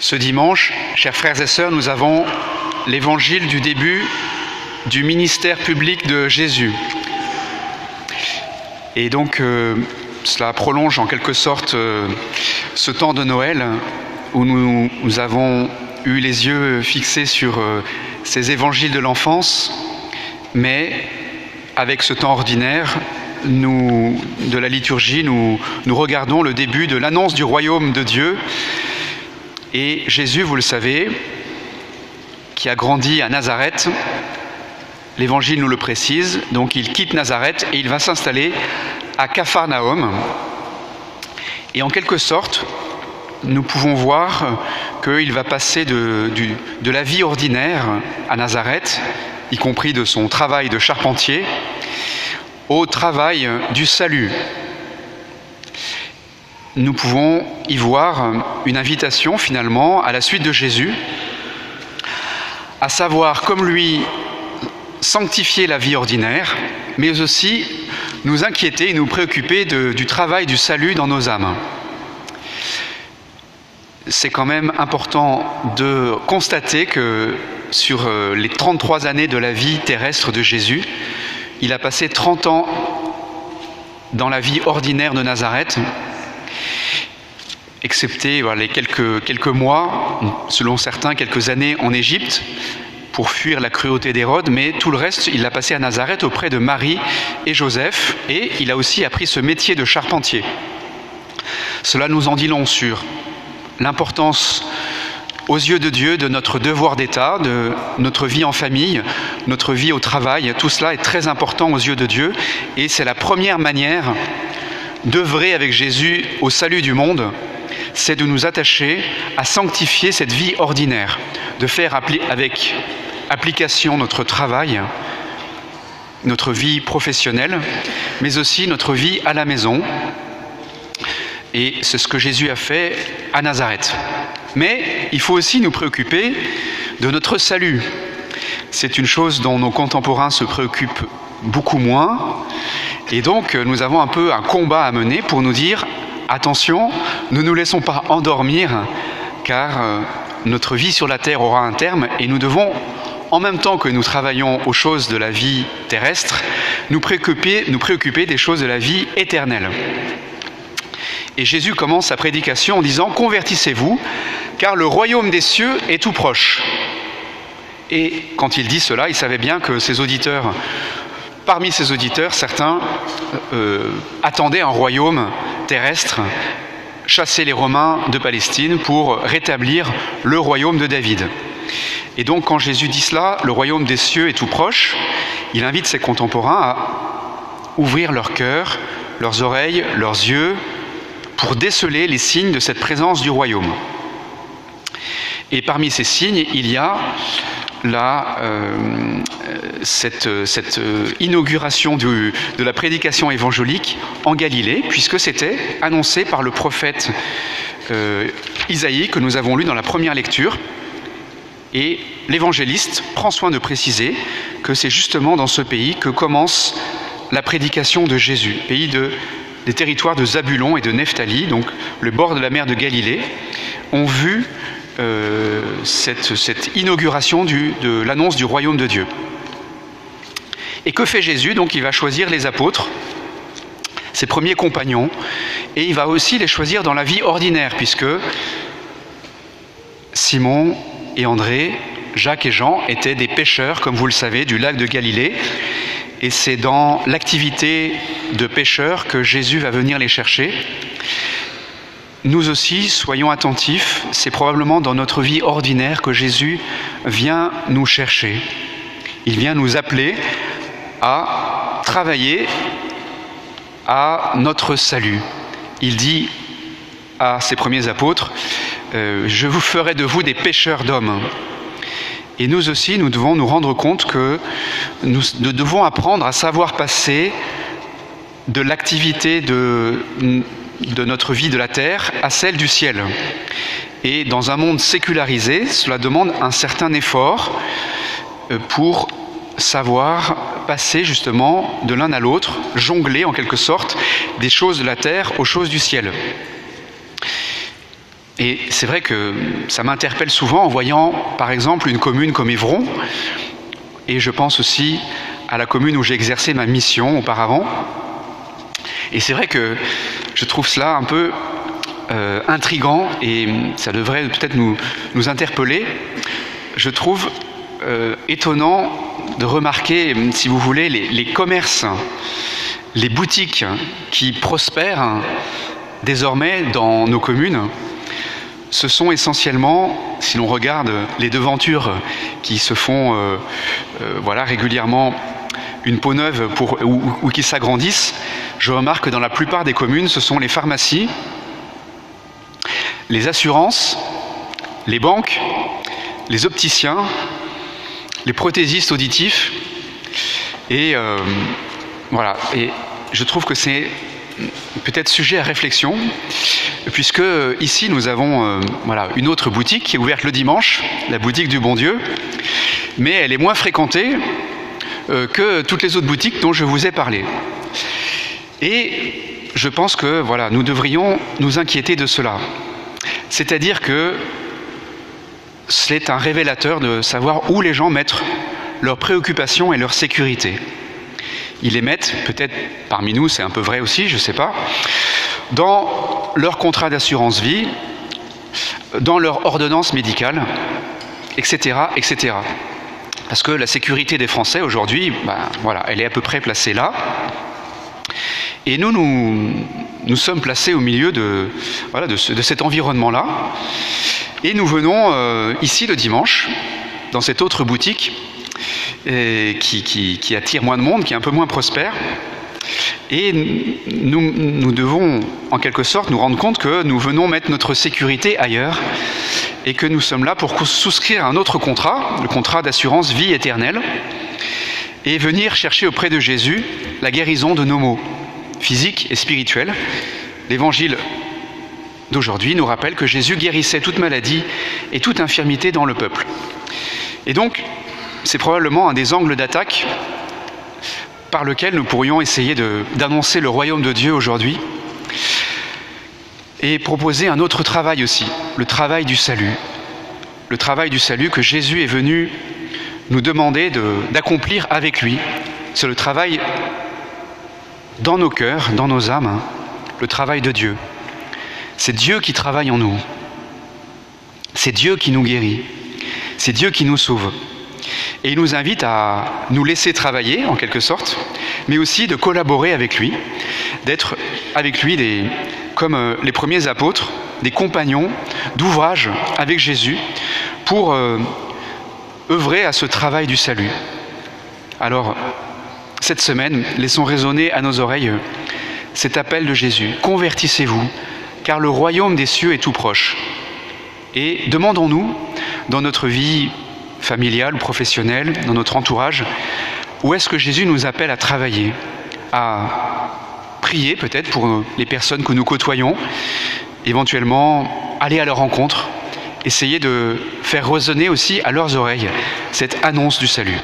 Ce dimanche, chers frères et sœurs, nous avons l'évangile du début du ministère public de Jésus. Et donc, euh, cela prolonge en quelque sorte euh, ce temps de Noël où nous, avons eu les yeux fixés sur euh, ces évangiles de l'enfance, mais avec ce temps ordinaire, nous, de la liturgie, nous regardons le début de l'annonce du royaume de Dieu. Et Jésus, vous le savez, qui a grandi à Nazareth, l'évangile nous le précise, donc il quitte Nazareth et il va s'installer à Capharnaüm. Et en quelque sorte, nous pouvons voir qu'il va passer de, la vie ordinaire à Nazareth, y compris de son travail de charpentier, au travail du salut. Nous pouvons y voir une invitation finalement à la suite de Jésus, à savoir comme lui sanctifier la vie ordinaire, mais aussi nous inquiéter et nous préoccuper du travail du salut dans nos âmes. C'est quand même important de constater que sur euh, les 33 années de la vie terrestre de Jésus, il a passé 30 ans dans la vie ordinaire de Nazareth, excepté les quelques, quelques mois, selon certains, quelques années en Égypte, pour fuir la cruauté d'Hérode, mais tout le reste, il l'a passé à Nazareth auprès de Marie et Joseph, et il a aussi appris ce métier de charpentier. Cela nous en dit long sur l'importance aux yeux de Dieu de notre devoir d'État, de notre vie en famille, notre vie au travail. Tout cela est très important aux yeux de Dieu et c'est la première manière d'œuvrer avec Jésus au salut du monde, c'est de nous attacher à sanctifier cette vie ordinaire, de faire avec application notre travail, notre vie professionnelle, mais aussi notre vie à la maison. Et c'est ce que Jésus a fait à Nazareth. Mais il faut aussi nous préoccuper de notre salut. C'est une chose dont nos contemporains se préoccupent beaucoup moins. Et donc nous avons un peu un combat à mener pour nous dire, attention, ne nous laissons pas endormir, car euh, notre vie sur la terre aura un terme et nous devons, en même temps que nous travaillons aux choses de la vie terrestre, nous préoccuper, des choses de la vie éternelle. Et Jésus commence sa prédication en disant Convertissez-vous, car le royaume des cieux est tout proche. Et quand il dit cela, il savait bien que ses auditeurs, parmi ses auditeurs, certains euh, attendaient un royaume terrestre, chasser les Romains de Palestine pour rétablir le royaume de David. Et donc quand Jésus dit cela, le royaume des cieux est tout proche, il invite ses contemporains à ouvrir leur cœur, leurs oreilles, leurs yeux, pour déceler les signes de cette présence du royaume. Et parmi ces signes, il y a euh, cette, cette, inauguration du, de la prédication évangélique en Galilée, puisque c'était annoncé par le prophète euh, Isaïe que nous avons lu dans la première lecture. Et l'évangéliste prend soin de préciser que c'est justement dans ce pays que commence la prédication de Jésus, pays de des territoires de Zabulon et de Nephtali, donc le bord de la mer de Galilée, ont vu euh, cette, inauguration de l'annonce du royaume de Dieu. Et que fait Jésus? Donc il va choisir les apôtres, ses premiers compagnons, et il va aussi les choisir dans la vie ordinaire, puisque Simon et André, Jacques et Jean étaient des pêcheurs, comme vous le savez, du lac de Galilée, et c'est dans l'activité de pêcheurs que Jésus va venir les chercher. Nous aussi, soyons attentifs, c'est probablement dans notre vie ordinaire que Jésus vient nous chercher. Il vient nous appeler à travailler à notre salut. Il dit à ses premiers apôtres, euh, je vous ferai de vous des pêcheurs d'hommes. Et nous aussi, nous devons nous rendre compte que nous, nous devons apprendre à savoir passer de l'activité de, de notre vie de la terre à celle du ciel. Et dans un monde sécularisé, cela demande un certain effort euh, pour savoir passer justement de l'un à l'autre, jongler en quelque sorte des choses de la terre aux choses du ciel. Et c'est vrai que ça m'interpelle souvent en voyant, par exemple, une commune comme Évron, et je pense aussi à la commune où j'ai exercé ma mission auparavant. Et c'est vrai que je trouve cela un peu euh, intrigant et ça devrait peut-être nous, nous, interpeller. Je trouve euh, étonnant de remarquer, si vous voulez, les, commerces, les boutiques qui prospèrent désormais dans nos communes ce sont essentiellement, si l'on regarde les devantures qui se font euh, euh, voilà, régulièrement une peau neuve pour, ou, qui s'agrandissent, je remarque que dans la plupart des communes, ce sont les pharmacies, les assurances, les banques, les opticiens, les prothésistes auditifs. Et euh, voilà. Et je trouve que c'est peut-être sujet à réflexion, puisque euh, ici nous avons euh, voilà, une autre boutique qui est ouverte le dimanche, la boutique du bon Dieu, mais elle est moins fréquentée que toutes les autres boutiques dont je vous ai parlé. Et je pense que voilà, nous devrions nous inquiéter de cela. C'est-à-dire que c'est un révélateur de savoir où les gens mettent leurs préoccupations et leur sécurité ils les mettent, peut-être parmi nous, c'est un peu vrai aussi, je ne sais pas, dans leur contrat d'assurance vie, dans leur ordonnance médicale, etc., etc. Parce que la sécurité des Français aujourd'hui, ben, voilà, elle est à peu près placée là. Et nous, nous, sommes placés au milieu de, voilà, de, cet environnement-là. Et nous venons euh, ici le dimanche, dans cette autre boutique, qui, attire moins de monde, qui est un peu moins prospère. Et nous, nous, devons, en quelque sorte, nous rendre compte que nous venons mettre notre sécurité ailleurs et que nous sommes là pour souscrire un autre contrat, le contrat d'assurance vie éternelle, et venir chercher auprès de Jésus la guérison de nos maux, physiques et spirituels. L'évangile d'aujourd'hui nous rappelle que Jésus guérissait toute maladie et toute infirmité dans le peuple. Et donc, c'est probablement un des angles d'attaque par lequel nous pourrions essayer d'annoncer le royaume de Dieu aujourd'hui et proposer un autre travail aussi, le travail du salut. Le travail du salut que Jésus est venu nous demander d'accomplir avec lui. C'est le travail dans nos cœurs, dans nos âmes, hein, le travail de Dieu. C'est Dieu qui travaille en nous. C'est Dieu qui nous guérit. C'est Dieu qui nous sauve. Et il nous invite à nous laisser travailler, en quelque sorte, mais aussi de collaborer avec lui, d'être avec lui comme euh, les premiers apôtres, des compagnons d'ouvrage avec Jésus pour euh, œuvrer à ce travail du salut. Alors, cette semaine, laissons résonner à nos oreilles cet appel de Jésus. Convertissez-vous, car le royaume des cieux est tout proche. Et demandons-nous, dans notre vie familiale ou professionnelle, dans notre entourage Où est-ce que Jésus nous appelle à travailler, à prier peut-être pour les personnes que nous côtoyons, éventuellement aller à leur rencontre, essayer de faire résonner aussi à leurs oreilles cette annonce du salut